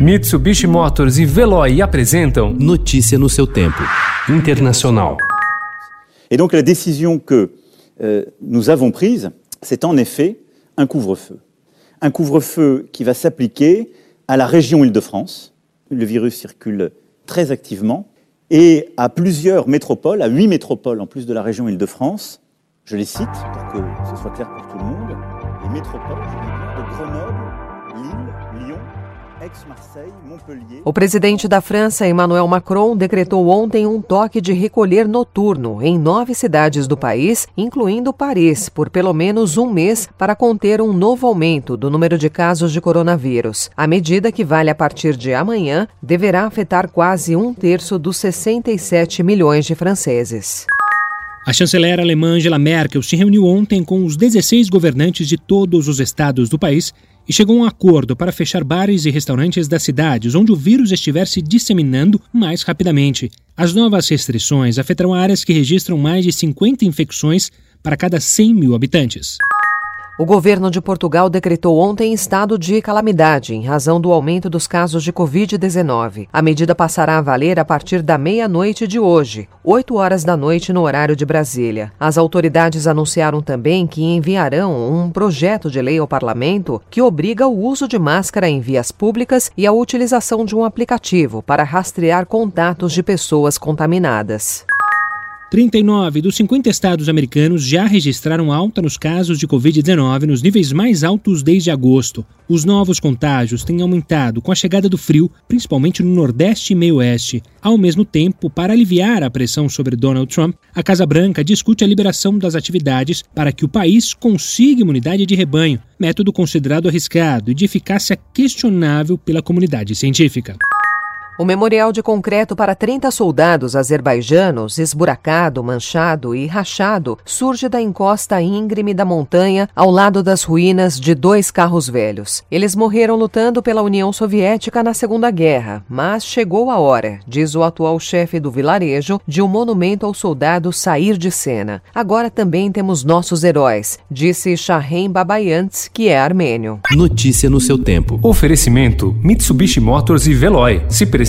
Mitsubishi Motors e Veloy apresentam Notícia no seu tempo. Internacional. Et donc la décision que euh, nous avons prise, c'est en effet un couvre-feu. Un couvre-feu qui va s'appliquer à la région Île-de-France. Le virus circule très activement et à plusieurs métropoles, à huit métropoles en plus de la région Île-de-France. Je les cite pour que ce soit clair pour tout le monde. Les métropoles, je dis bien, de Grenoble, Lille, Lyon. O presidente da França, Emmanuel Macron, decretou ontem um toque de recolher noturno em nove cidades do país, incluindo Paris, por pelo menos um mês, para conter um novo aumento do número de casos de coronavírus. A medida, que vale a partir de amanhã, deverá afetar quase um terço dos 67 milhões de franceses. A chanceler alemã Angela Merkel se reuniu ontem com os 16 governantes de todos os estados do país e chegou a um acordo para fechar bares e restaurantes das cidades onde o vírus estiver se disseminando mais rapidamente. As novas restrições afetarão áreas que registram mais de 50 infecções para cada 100 mil habitantes. O governo de Portugal decretou ontem estado de calamidade em razão do aumento dos casos de Covid-19. A medida passará a valer a partir da meia-noite de hoje, 8 horas da noite no horário de Brasília. As autoridades anunciaram também que enviarão um projeto de lei ao parlamento que obriga o uso de máscara em vias públicas e a utilização de um aplicativo para rastrear contatos de pessoas contaminadas. 39 dos 50 estados americanos já registraram alta nos casos de Covid-19 nos níveis mais altos desde agosto. Os novos contágios têm aumentado com a chegada do frio, principalmente no Nordeste e Meio-Oeste. Ao mesmo tempo, para aliviar a pressão sobre Donald Trump, a Casa Branca discute a liberação das atividades para que o país consiga imunidade de rebanho, método considerado arriscado e de eficácia questionável pela comunidade científica. O memorial de concreto para 30 soldados azerbaijanos, esburacado, manchado e rachado, surge da encosta íngreme da montanha ao lado das ruínas de dois carros velhos. Eles morreram lutando pela União Soviética na Segunda Guerra, mas chegou a hora, diz o atual chefe do vilarejo, de um monumento ao soldado sair de cena. Agora também temos nossos heróis, disse Shahen Babayants, que é armênio. Notícia no seu tempo. Oferecimento Mitsubishi Motors e Veloy. Se